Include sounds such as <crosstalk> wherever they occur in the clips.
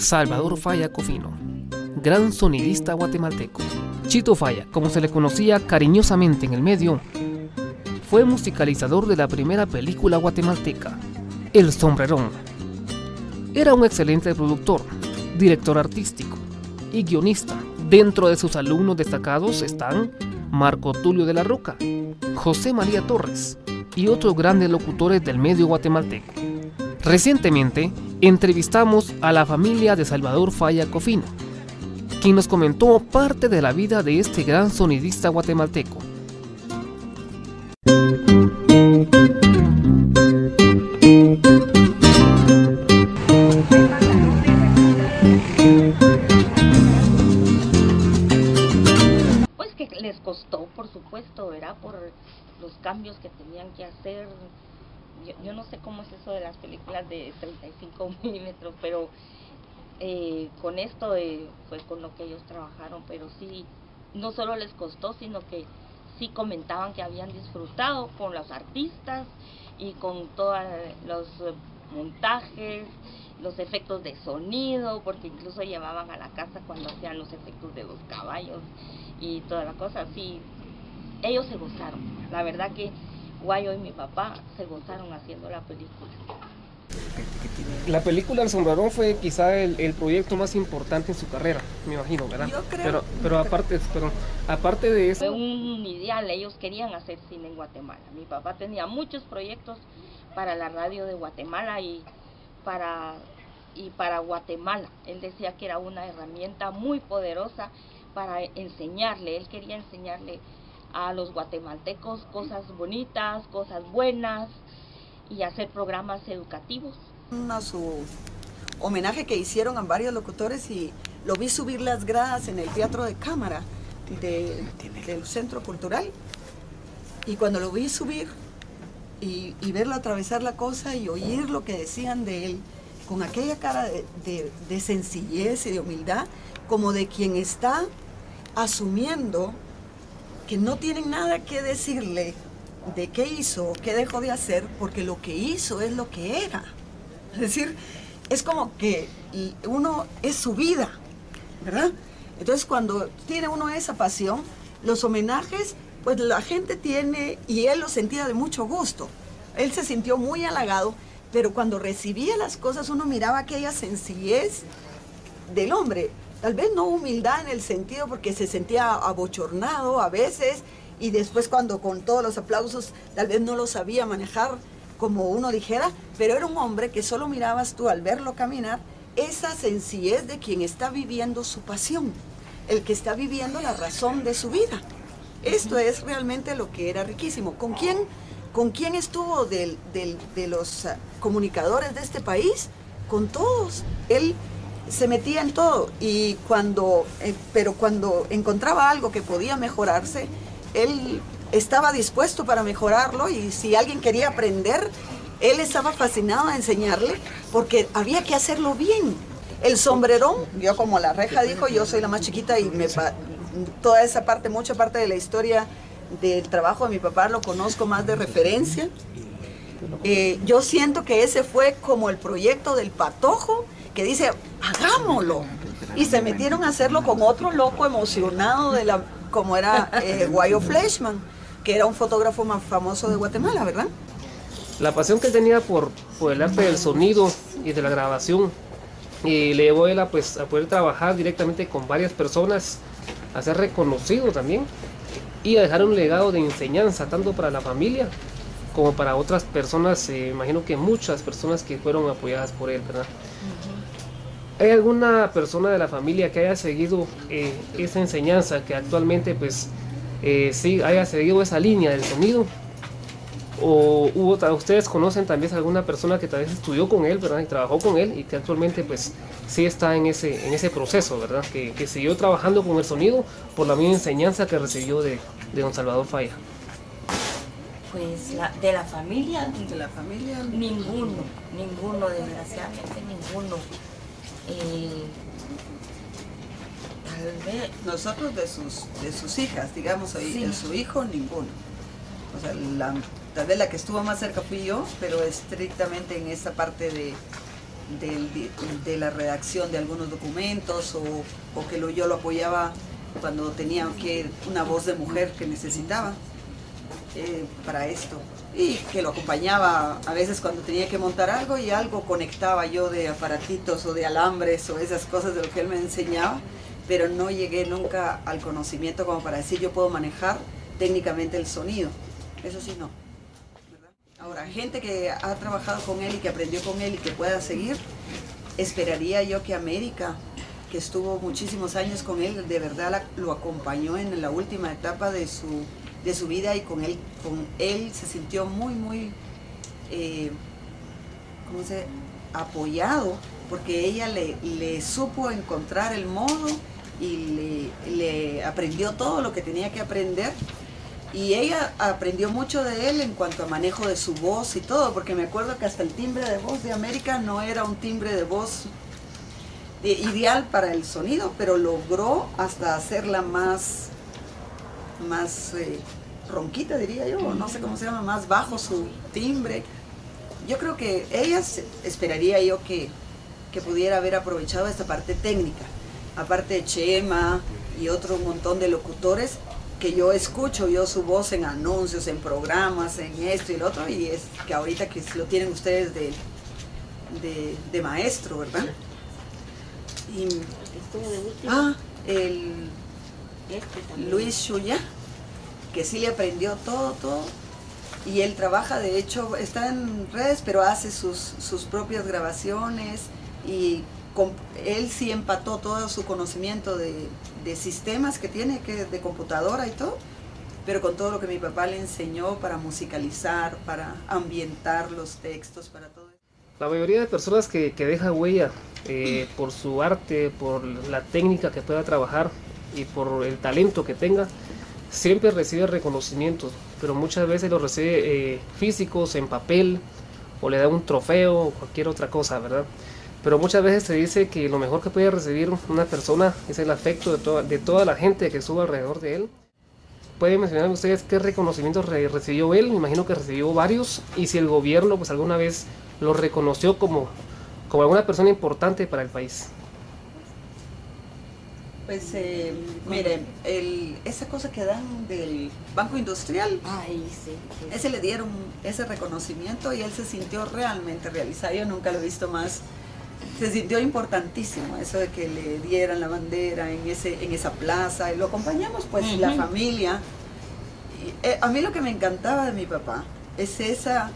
Salvador Falla Cofino, gran sonidista guatemalteco. Chito Falla, como se le conocía cariñosamente en el medio, fue musicalizador de la primera película guatemalteca, El Sombrerón. Era un excelente productor, director artístico y guionista. Dentro de sus alumnos destacados están Marco Tulio de la Roca, José María Torres y otros grandes locutores del medio guatemalteco. Recientemente entrevistamos a la familia de Salvador Falla Cofino, quien nos comentó parte de la vida de este gran sonidista guatemalteco. Yo, no sé cómo es eso de las películas de 35 <laughs> milímetros, pero eh, con esto eh, fue con lo que ellos trabajaron, pero sí, no solo les costó, sino que sí comentaban que habían disfrutado con los artistas y con todos los montajes, los efectos de sonido, porque incluso llevaban a la casa cuando hacían los efectos de los caballos y toda la cosa, sí, ellos se gozaron. La verdad que Guayo y mi papá se gozaron haciendo la película. La película El Sombrerón fue quizá el, el, proyecto más importante en su carrera, me imagino, ¿verdad? Yo creo. Pero, pero aparte, pero, aparte de eso... Fue un ideal, ellos querían hacer cine en Guatemala. Mi papá tenía muchos proyectos para la radio de Guatemala y para, y para Guatemala. Él decía que era una herramienta muy poderosa para enseñarle, él quería enseñarle a los guatemaltecos cosas bonitas, cosas buenas y hacer programas educativos. A su homenaje que hicieron a varios locutores y lo vi subir las gradas en el Teatro de Cámara de, del Centro Cultural. Y cuando lo vi subir y, y, verlo atravesar la cosa y oír lo que decían de él, con aquella cara de, de, de sencillez y de humildad, como de quien está asumiendo que no tienen nada que decirle de qué hizo, qué dejó de hacer, porque lo que hizo es lo que era. Es decir, es como que uno es su vida, ¿verdad? Entonces cuando tiene uno esa pasión, los homenajes, pues la gente tiene, y él lo sentía de mucho gusto. Él se sintió muy halagado, pero cuando recibía las cosas uno miraba aquella sencillez del hombre. Tal vez no humildad en el sentido porque se sentía abochornado a veces, y después cuando con todos los aplausos tal vez no lo sabía manejar como uno dijera, pero era un hombre que solo mirabas tú al verlo caminar esa sencillez de quien está viviendo su pasión, el que está viviendo la razón de su vida. Esto es realmente lo que era riquísimo. ¿Con quién, con quién estuvo del, del, de los comunicadores de este país? Con todos. Él se metía en todo y cuando, eh, pero cuando encontraba algo que podía mejorarse, él estaba dispuesto para mejorarlo y si alguien quería aprender, él estaba fascinado a enseñarle porque había que hacerlo bien. El sombrerón, yo como la reja dijo, yo soy la más chiquita y toda esa parte, mucha parte de la historia del trabajo de mi papá lo conozco más de referencia. Eh, yo siento que ese fue como el proyecto del patojo que dice, hagámoslo. Y se metieron a hacerlo con otro loco emocionado de la como era eh, Guayo Fleshman, que era un fotógrafo más famoso de Guatemala, ¿verdad? La pasión que él tenía por, por el arte del sonido y de la grabación y le llevó él a, pues, a poder trabajar directamente con varias personas, a ser reconocido también y a dejar un legado de enseñanza tanto para la familia como para otras personas, eh, imagino que muchas personas que fueron apoyadas por él, ¿verdad? ¿Hay alguna persona de la familia que haya seguido eh, esa enseñanza, que actualmente pues eh, sí haya seguido esa línea del sonido? ¿O hubo, ustedes conocen también alguna persona que tal vez estudió con él, ¿verdad? Y trabajó con él y que actualmente pues sí está en ese, en ese proceso, ¿verdad? Que, que siguió trabajando con el sonido por la misma enseñanza que recibió de, de don Salvador Falla. Pues la, de la familia, de la familia, ninguno, ninguno, desgraciadamente ninguno. Eh, tal vez. Nosotros de sus, de sus hijas, digamos, sí. de su hijo, ninguno. O sea, la, tal vez la que estuvo más cerca fui yo, pero estrictamente en esta parte de, de, la redacción de algunos documentos o, o que lo, yo lo apoyaba cuando tenía que, una voz de mujer que necesitaba eh, para esto. Y que lo acompañaba a veces cuando tenía que montar algo y algo conectaba yo de aparatitos o de alambres o esas cosas de lo que él me enseñaba, pero no llegué nunca al conocimiento como para decir yo puedo manejar técnicamente el sonido. Eso sí, no. Ahora, gente que ha trabajado con él y que aprendió con él y que pueda seguir, esperaría yo que América, que estuvo muchísimos años con él, de verdad lo acompañó en la última etapa de su, de su vida y con él, con él se sintió muy, muy, eh, ¿cómo se apoyado, porque ella le, le, supo encontrar el modo y le, le aprendió todo lo que tenía que aprender. Y ella aprendió mucho de él en cuanto a manejo de su voz y todo, porque me acuerdo que hasta el timbre de voz de América no era un timbre de voz ideal para el sonido, pero logró hasta hacerla más, más eh, ronquita, diría yo, no sé cómo se llama, más bajo su timbre. Yo creo que ella esperaría yo que, que pudiera haber aprovechado esta parte técnica, aparte de Chema y otro montón de locutores, que yo escucho yo su voz en anuncios, en programas, en esto y lo otro, y es que ahorita que lo tienen ustedes de, de, maestro, ¿verdad? Y, ah, el este Luis Shuya, que sí le aprendió todo, todo, y él trabaja, de hecho, está en redes, pero hace sus, sus propias grabaciones y él sí empató todo su conocimiento de, sistemas que tiene, que de computadora y todo, pero con todo lo que mi papá le enseñó para musicalizar, para ambientar los textos, para todo eso. La mayoría de personas que, que deja huella eh, por su arte, por la técnica que pueda trabajar y por el talento que tenga, siempre recibe reconocimientos, pero muchas veces lo recibe eh, físicos, en papel, o le da un trofeo o cualquier otra cosa, ¿verdad? Pero muchas veces se dice que lo mejor que puede recibir una persona es el afecto de, de toda la gente que estuvo alrededor de él. ¿Pueden mencionar ustedes qué reconocimientos recibió él? Me imagino que recibió varios. Y si el gobierno pues alguna vez lo reconoció como, como alguna persona importante para el país. Pues eh, miren, el, esa cosa que dan del Banco Industrial, ese le dieron ese reconocimiento y él se sintió realmente realizado. Yo nunca lo he visto más se sintió importantísimo eso de que le dieran la bandera en, ese, en esa plaza y lo acompañamos pues la familia. Eh, a mí lo que me encantaba de mi papá es esa,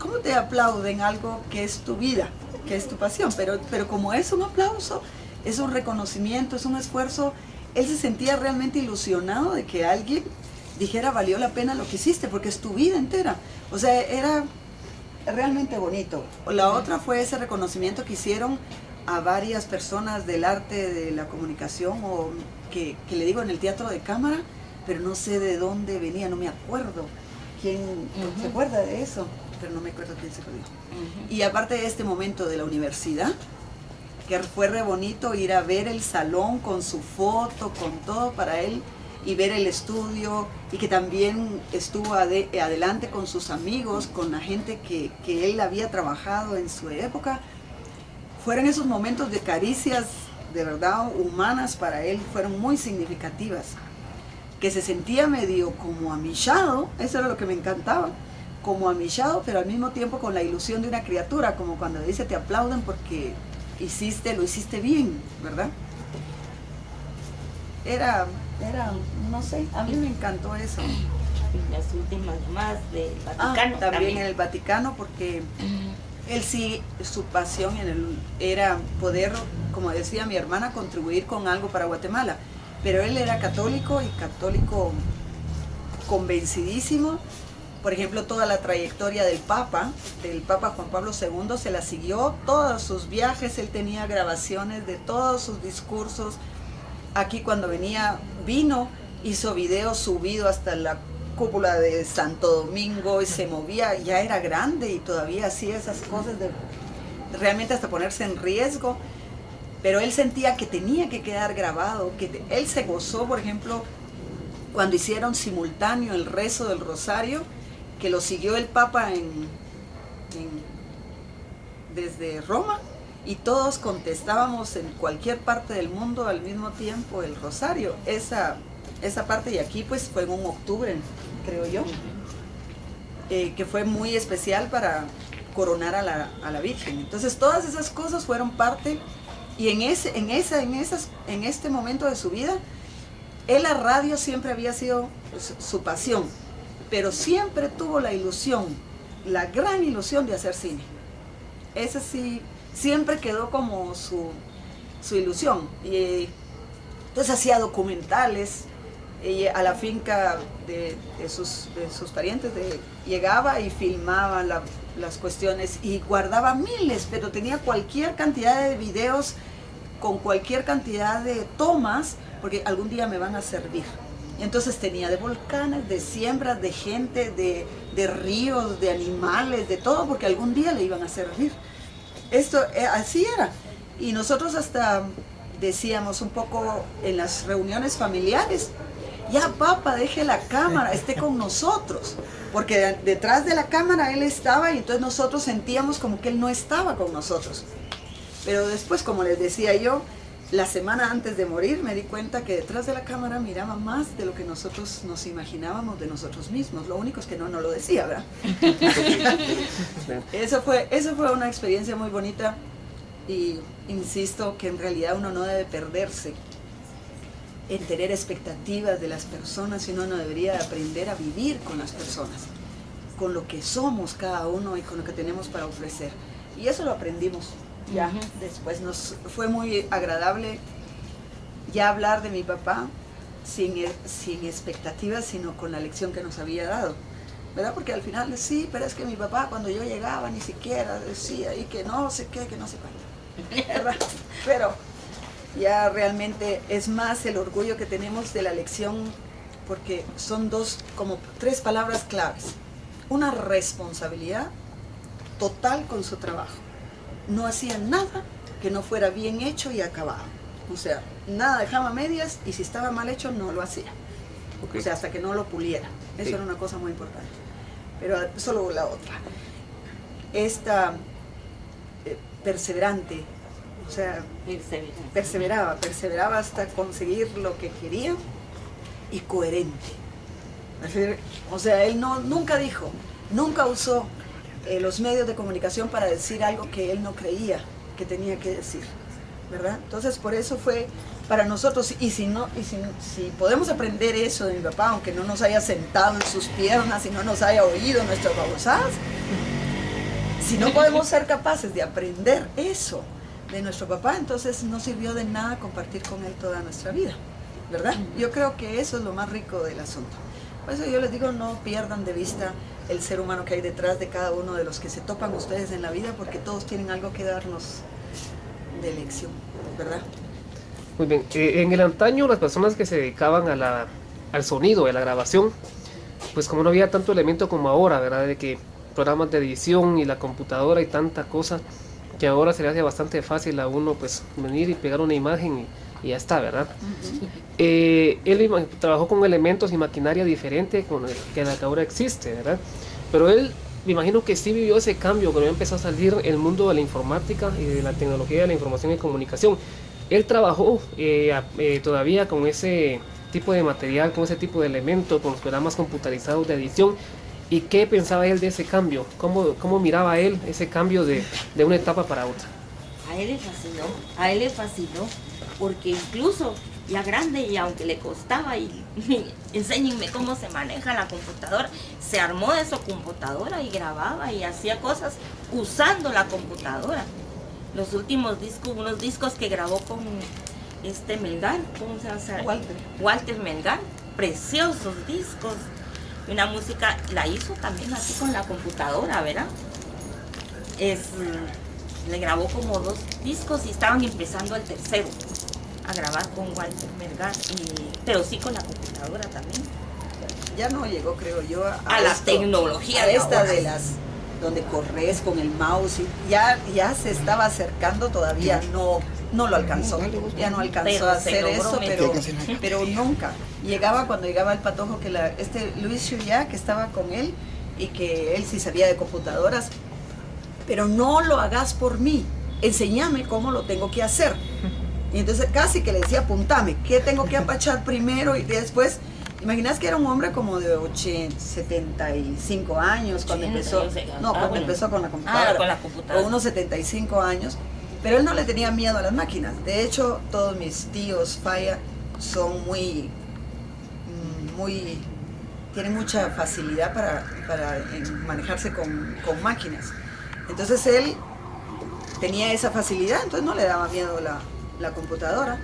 ¿cómo te aplauden algo que es tu vida, que es tu pasión? Pero, pero como es un aplauso, es un reconocimiento, es un esfuerzo, él se sentía realmente ilusionado de que alguien dijera valió la pena lo que hiciste, porque es tu vida entera. O sea, era realmente bonito. La otra fue ese reconocimiento que hicieron a varias personas del arte de la comunicación o que, le digo en el teatro de cámara, pero no sé de dónde venía, no me acuerdo. ¿Quién se acuerda de eso? Pero no me acuerdo quién se lo dijo. Y aparte de este momento de la universidad, que fue re bonito ir a ver el salón con su foto, con todo para él y ver el estudio y que también estuvo adelante con sus amigos, con la gente que, que, él había trabajado en su época. Fueron esos momentos de caricias de verdad humanas para él, fueron muy significativas. Que se sentía medio como amillado, eso era lo que me encantaba, como amillado, pero al mismo tiempo con la ilusión de una criatura, como cuando dice te aplauden porque hiciste, lo hiciste bien, ¿verdad? Era era, no sé, a mí me encantó eso. Y las últimas más del ah, Vaticano. también, en el Vaticano, porque él sí, su pasión en el, era poder, como decía mi hermana, contribuir con algo para Guatemala. Pero él era católico y católico convencidísimo. Por ejemplo, toda la trayectoria del Papa, del Papa Juan Pablo II, se la siguió, todos sus viajes, él tenía grabaciones de todos sus discursos, Aquí cuando venía, vino, hizo video subido hasta la cúpula de Santo Domingo y se movía, ya era grande y todavía hacía esas cosas de realmente hasta ponerse en riesgo. Pero él sentía que tenía que quedar grabado, que él se gozó, por ejemplo, cuando hicieron simultáneo el rezo del rosario, que lo siguió el Papa en, desde Roma y todos contestábamos en cualquier parte del mundo al mismo tiempo el rosario. Esa, esa parte y aquí pues fue en un octubre, creo yo, eh, que fue muy especial para coronar a la, a la, Virgen. Entonces todas esas cosas fueron parte y en, ese, en, esa, en, esas, en este momento de su vida, él la radio siempre había sido su pasión, pero siempre tuvo la ilusión, la gran ilusión de hacer cine. Ese sí, siempre quedó como su, su ilusión. Y entonces hacía documentales, y a la finca de, sus, de sus, parientes llegaba y filmaba la, las cuestiones y guardaba miles, pero tenía cualquier cantidad de videos con cualquier cantidad de tomas, porque algún día me van a servir. Entonces tenía de volcanes, de siembras, de gente, de, de ríos, de animales, de todo, porque algún día le iban a servir. Esto eh, así era. Y nosotros hasta decíamos un poco en las reuniones familiares, ya papá, deje la cámara, esté con <laughs> nosotros. Porque de, detrás de la cámara él estaba y entonces nosotros sentíamos como que él no estaba con nosotros. Pero después, como les decía yo, la semana antes de morir me di cuenta que detrás de la cámara miraba más de lo que nosotros nos imaginábamos de nosotros mismos. Lo único es que no nos lo decía, ¿verdad? <laughs> eso, fue, eso fue una experiencia muy bonita y insisto que en realidad uno no debe perderse en tener expectativas de las personas, sino uno debería aprender a vivir con las personas, con lo que somos cada uno y con lo que tenemos para ofrecer. Y eso lo aprendimos ya. Después nos fue muy agradable ya hablar de mi papá sin, sin expectativas, sino con la lección que nos había dado. ¿Verdad? Porque al final, sí, pero es que mi papá cuando yo llegaba ni siquiera decía y que no sé qué, que no sé cuánto. ¿Verdad? <laughs> Pero ya realmente es más el orgullo que tenemos de la lección porque son dos, como tres palabras claves. Una responsabilidad total con su trabajo. No hacía nada que no fuera bien hecho y acabado. O sea, nada dejaba medias y si estaba mal hecho no lo hacía. Okay. O sea, hasta que no lo puliera. Eso sí. era una cosa muy importante. Pero solo la otra. Esta eh, perseverante, o sea, perseveraba, perseveraba hasta conseguir lo que quería y coherente. O sea, él no, nunca dijo, nunca usó eh, los medios de comunicación para decir algo que él no creía que tenía que decir, ¿verdad? Entonces, por eso fue para nosotros, y si no, y si, si podemos aprender eso de mi papá, aunque no nos haya sentado en sus piernas y no nos haya oído nuestras babosadas, si no podemos ser capaces de aprender eso de nuestro papá, entonces no sirvió de nada compartir con él toda nuestra vida, ¿verdad? Yo creo que eso es lo más rico del asunto. Por eso yo les digo, no pierdan de vista el ser humano que hay detrás de cada uno de los que se topan ustedes en la vida, porque todos tienen algo que darnos de lección, ¿verdad? Muy bien, eh, en el antaño las personas que se dedicaban a la, al sonido, a la grabación, pues como no había tanto elemento como ahora, ¿verdad? De que programas de edición y la computadora y tanta cosa, que ahora se le hace bastante fácil a uno pues venir y pegar una imagen y, y ya está, ¿verdad? Uh -huh. eh, él trabajó con elementos y maquinaria diferente con el que la que ahora existe, ¿verdad? Pero él, me imagino que sí vivió ese cambio cuando empezó a salir el mundo de la informática y de la tecnología de la información y comunicación. Él trabajó eh, eh, todavía con ese tipo de material, con ese tipo de elementos, con los programas computarizados de edición. ¿Y qué pensaba él de ese cambio? ¿Cómo, cómo miraba él ese cambio de, de una etapa para otra? A él le fascinó, a él le fascinó, porque incluso ya grande y aunque le costaba y, <laughs> y enséñenme cómo se maneja la computadora, se armó de su computadora y grababa y hacía cosas usando la computadora. Los últimos discos, unos discos que grabó con este Melgar, ¿cómo se llama? Walter. Walter Melgar, preciosos discos. Una música la hizo también así con la computadora, ¿verdad? Es, le grabó como dos discos y estaban empezando el tercero a grabar con Walter Melgar, y, pero sí con la computadora también. Ya no llegó, creo yo, a, a, a la tecnología a de esta ahora. de las donde corres con el mouse y ya, ya se estaba acercando, todavía no, no lo alcanzó, ya no alcanzó pero a hacer eso, pero, pero nunca. Llegaba cuando llegaba el patojo, que la, este Luis Chuyá, que estaba con él y que él sí sabía de computadoras, pero no lo hagas por mí, enséñame cómo lo tengo que hacer. Y entonces casi que le decía, apuntame, ¿qué tengo que apachar primero? Y después, imaginas que era un hombre como de 80, 75 años cuando 80, empezó, sé. no, Ah, cuando bueno. empezó con la computadora, Ah, con la computadora. o unos 75 años, pero él no le tenía miedo a las máquinas. De hecho, todos mis tíos Falla son muy, mm, muy, tienen mucha facilidad para, para en manejarse con, con máquinas. Entonces él tenía esa facilidad, entonces no le daba miedo la, la computadora.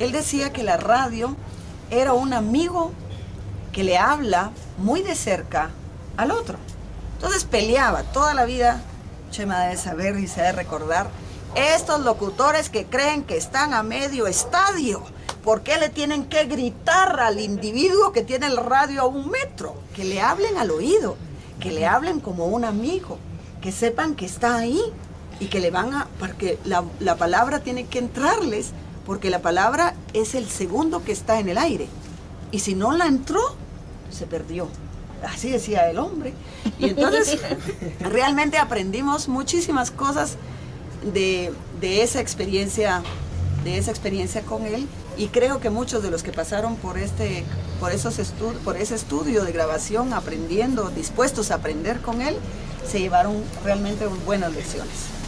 Él decía que la radio era un amigo que le habla muy de cerca al otro. Entonces peleaba toda la vida, Chema debe saber y se debe recordar, estos locutores que creen que están a medio estadio, ¿por qué le tienen que gritar al individuo que tiene el radio a un metro? Que le hablen al oído, que le hablen como un amigo, que sepan que está ahí y que le van a, porque la, la palabra tiene que entrarles, porque la palabra es el segundo que está en el aire. Y si no la entró, se perdió. Así decía el hombre. Y entonces <laughs> realmente aprendimos muchísimas cosas de, de esa experiencia, de esa experiencia con él. Y creo que muchos de los que pasaron por este, por esos por ese estudio de grabación, aprendiendo, dispuestos a aprender con él, se llevaron realmente buenas lecciones.